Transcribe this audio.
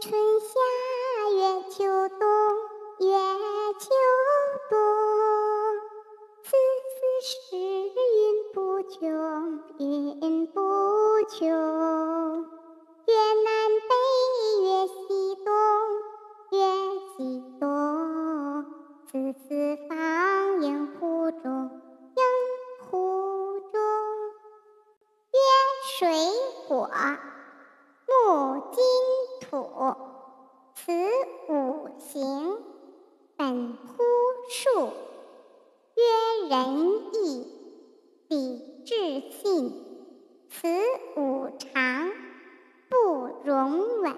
春夏月秋冬，月秋冬。此四时运不穷，运不穷。月南北，月西东，月西东。此四方应湖中，应湖中。月水火。五行本乎数。曰仁义礼智信，此五常不容紊。